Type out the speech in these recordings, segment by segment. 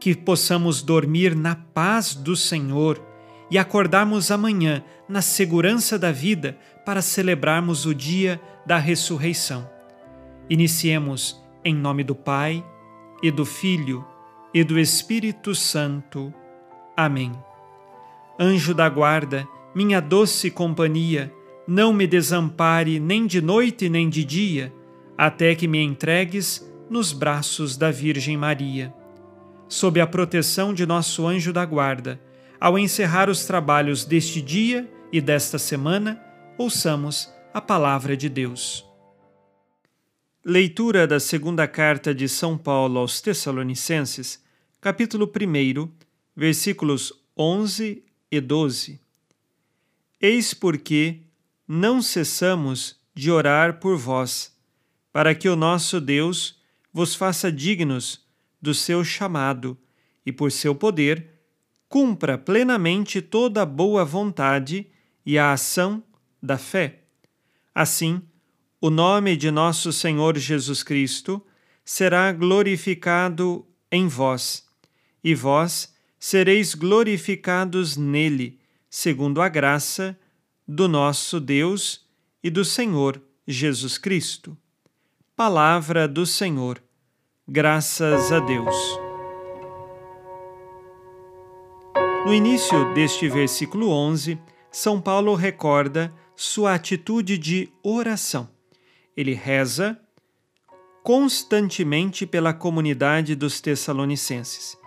Que possamos dormir na paz do Senhor e acordarmos amanhã na segurança da vida para celebrarmos o dia da ressurreição. Iniciemos em nome do Pai, e do Filho, e do Espírito Santo. Amém. Anjo da guarda, minha doce companhia, não me desampare nem de noite nem de dia, até que me entregues nos braços da Virgem Maria. Sob a proteção de nosso anjo da guarda, ao encerrar os trabalhos deste dia e desta semana, ouçamos a palavra de Deus. Leitura da segunda carta de São Paulo aos Tessalonicenses, capítulo 1, versículos 11 e 12. Eis porque não cessamos de orar por vós, para que o nosso Deus vos faça dignos do seu chamado e, por seu poder, cumpra plenamente toda a boa vontade e a ação da fé. Assim, o nome de nosso Senhor Jesus Cristo será glorificado em vós, e vós sereis glorificados nele, segundo a graça do nosso Deus e do Senhor Jesus Cristo. Palavra do Senhor. Graças a Deus. No início deste versículo 11, São Paulo recorda sua atitude de oração ele reza constantemente pela comunidade dos Tessalonicenses.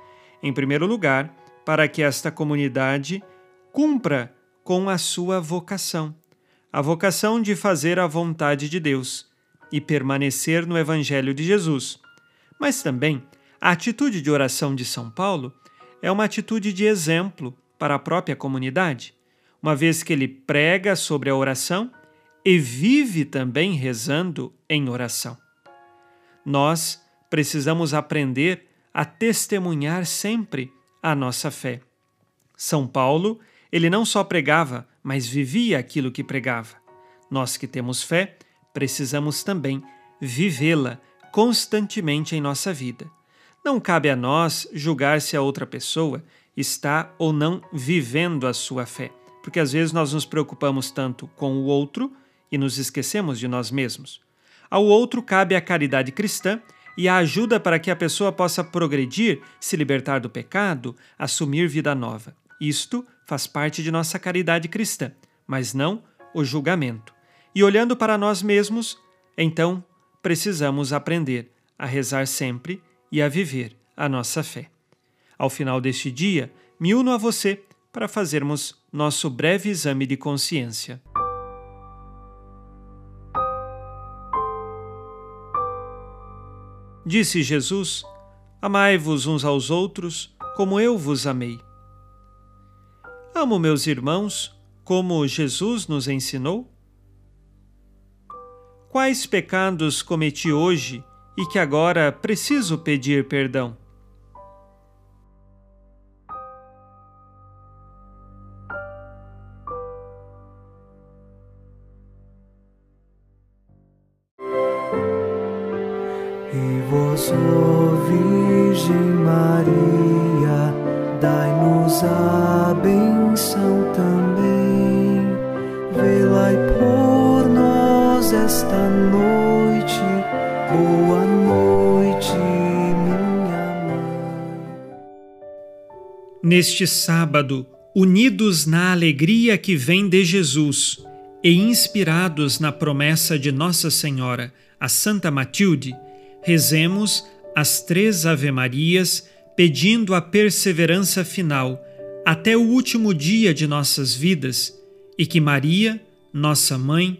Em primeiro lugar, para que esta comunidade cumpra com a sua vocação, a vocação de fazer a vontade de Deus e permanecer no Evangelho de Jesus. Mas também a atitude de oração de São Paulo é uma atitude de exemplo para a própria comunidade, uma vez que ele prega sobre a oração e vive também rezando em oração. Nós precisamos aprender a testemunhar sempre a nossa fé. São Paulo, ele não só pregava, mas vivia aquilo que pregava. Nós que temos fé, precisamos também vivê-la constantemente em nossa vida. Não cabe a nós julgar se a outra pessoa está ou não vivendo a sua fé, porque às vezes nós nos preocupamos tanto com o outro e nos esquecemos de nós mesmos. Ao outro cabe a caridade cristã e a ajuda para que a pessoa possa progredir, se libertar do pecado, assumir vida nova. Isto faz parte de nossa caridade cristã, mas não o julgamento. E olhando para nós mesmos, então precisamos aprender a rezar sempre e a viver a nossa fé. Ao final deste dia, me uno a você para fazermos nosso breve exame de consciência. Disse Jesus: Amai-vos uns aos outros, como eu vos amei. Amo meus irmãos, como Jesus nos ensinou? Quais pecados cometi hoje e que agora preciso pedir perdão? E vós, Virgem Maria, dai-nos a benção. Esta noite. Boa noite, minha mãe. Neste sábado, unidos na alegria que vem de Jesus e inspirados na promessa de Nossa Senhora, a Santa Matilde, rezemos as três Ave-Marias pedindo a perseverança final até o último dia de nossas vidas e que Maria, nossa mãe,